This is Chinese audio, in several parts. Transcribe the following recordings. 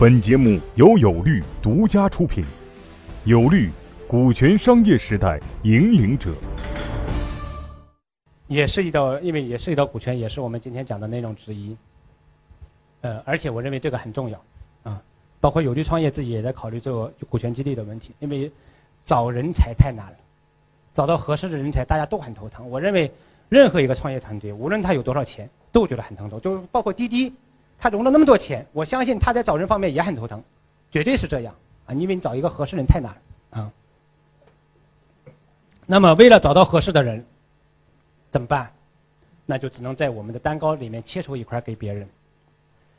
本节目由有律独家出品，有律，股权商业时代引领者。也涉及到，因为也涉及到股权，也是我们今天讲的内容之一。呃，而且我认为这个很重要，啊，包括有律创业自己也在考虑这个股权激励的问题，因为找人才太难了，找到合适的人才大家都很头疼。我认为任何一个创业团队，无论他有多少钱，都觉得很头疼，就是包括滴滴。他融了那么多钱，我相信他在找人方面也很头疼，绝对是这样啊！因为你找一个合适人太难啊。那么，为了找到合适的人，怎么办？那就只能在我们的蛋糕里面切出一块给别人，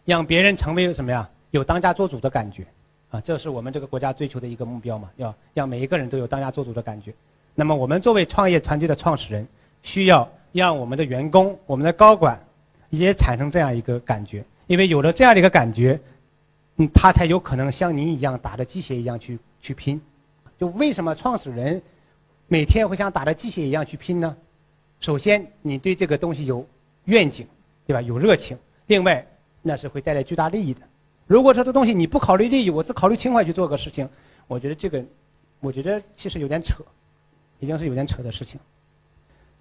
让别人成为什么呀？有当家做主的感觉啊！这是我们这个国家追求的一个目标嘛？要让每一个人都有当家做主的感觉。那么，我们作为创业团队的创始人，需要让我们的员工、我们的高管也产生这样一个感觉。因为有了这样的一个感觉，嗯，他才有可能像您一样打着鸡血一样去去拼。就为什么创始人每天会像打着鸡血一样去拼呢？首先，你对这个东西有愿景，对吧？有热情。另外，那是会带来巨大利益的。如果说这东西你不考虑利益，我只考虑情怀去做个事情，我觉得这个，我觉得其实有点扯，已经是有点扯的事情。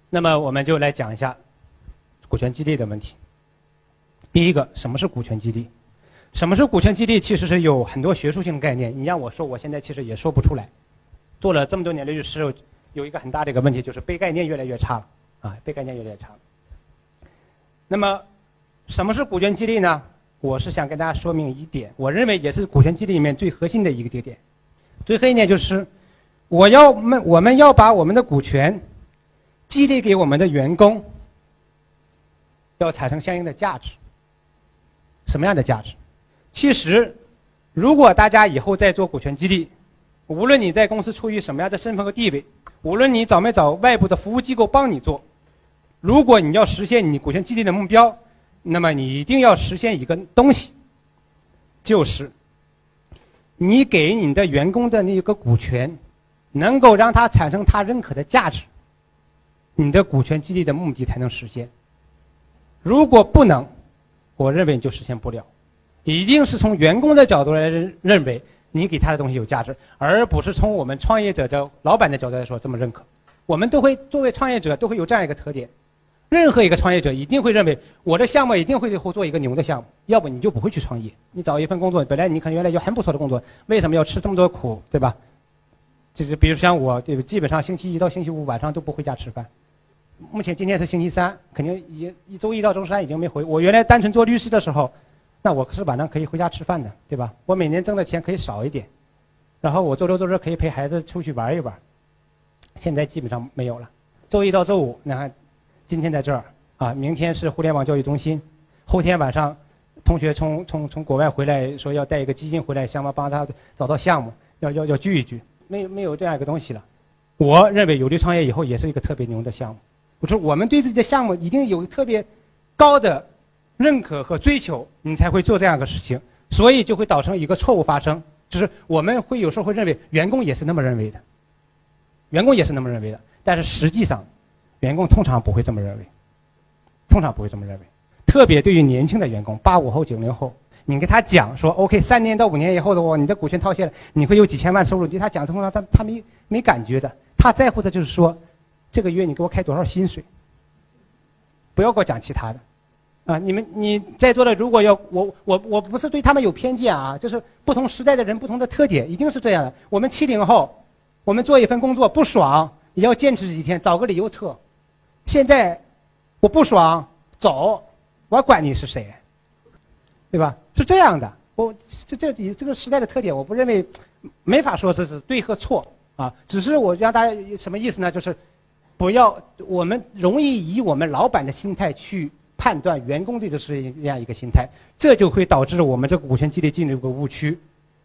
那么，我们就来讲一下股权激励的问题。第一个，什么是股权激励？什么是股权激励？其实是有很多学术性的概念。你让我说，我现在其实也说不出来。做了这么多年的律师，有一个很大的一个问题，就是背概念越来越差了啊，背概念越来越差了。那么，什么是股权激励呢？我是想跟大家说明一点，我认为也是股权激励里面最核心的一个节点。最核心点就是，我要们我们要把我们的股权激励给我们的员工，要产生相应的价值。什么样的价值？其实，如果大家以后在做股权激励，无论你在公司处于什么样的身份和地位，无论你找没找外部的服务机构帮你做，如果你要实现你股权激励的目标，那么你一定要实现一个东西，就是你给你的员工的那个股权，能够让他产生他认可的价值，你的股权激励的目的才能实现。如果不能，我认为你就实现不了，一定是从员工的角度来认认为你给他的东西有价值，而不是从我们创业者的老板的角度来说这么认可。我们都会作为创业者都会有这样一个特点，任何一个创业者一定会认为我的项目一定会最后做一个牛的项目，要不你就不会去创业。你找一份工作，本来你可能原来就很不错的工作，为什么要吃这么多苦，对吧？就是比如像我，对，基本上星期一到星期五晚上都不回家吃饭。目前今天是星期三，肯定一一周一到周三已经没回。我原来单纯做律师的时候，那我是晚上可以回家吃饭的，对吧？我每年挣的钱可以少一点，然后我周六周日可以陪孩子出去玩一玩。现在基本上没有了。周一到周五，你看，今天在这儿啊，明天是互联网教育中心，后天晚上同学从从从国外回来，说要带一个基金回来，想帮他找到项目，要要要聚一聚。没没有这样一个东西了。我认为有利创业以后也是一个特别牛的项目。我说，我们对自己的项目一定有特别高的认可和追求，你才会做这样的事情，所以就会导成一个错误发生，就是我们会有时候会认为员工也是那么认为的，员工也是那么认为的，但是实际上，员工通常不会这么认为，通常不会这么认为，特别对于年轻的员工，八五后、九零后，你跟他讲说，OK，三年到五年以后的话，你的股权套现了，你会有几千万收入，对他讲通常他他没没感觉的，他在乎的就是说。这个月你给我开多少薪水？不要给我讲其他的，啊！你们你在座的，如果要我我我不是对他们有偏见啊，就是不同时代的人不同的特点，一定是这样的。我们七零后，我们做一份工作不爽也要坚持几天，找个理由撤。现在我不爽走，我管你是谁，对吧？是这样的。我这这这个时代的特点，我不认为没法说这是对和错啊，只是我让大家什么意思呢？就是。不要，我们容易以我们老板的心态去判断员工对这是这样一个心态，这就会导致我们这个股权激励进入一个误区，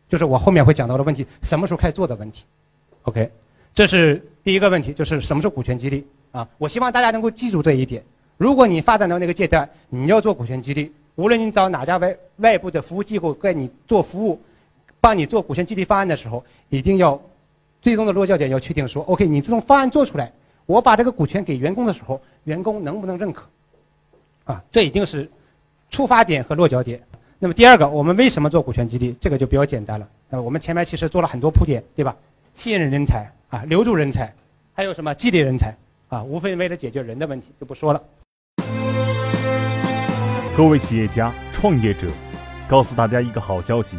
就是我后面会讲到的问题，什么时候开始做的问题。OK，这是第一个问题，就是什么是股权激励啊？我希望大家能够记住这一点。如果你发展到那个阶段，你要做股权激励，无论你找哪家外外部的服务机构给你做服务，帮你做股权激励方案的时候，一定要最终的落脚点要确定说，OK，你这种方案做出来。我把这个股权给员工的时候，员工能不能认可？啊，这一定是出发点和落脚点。那么第二个，我们为什么做股权激励？这个就比较简单了。那我们前面其实做了很多铺垫，对吧？吸引人才啊，留住人才，还有什么激励人才啊？无非为了解决人的问题，就不说了。各位企业家、创业者，告诉大家一个好消息：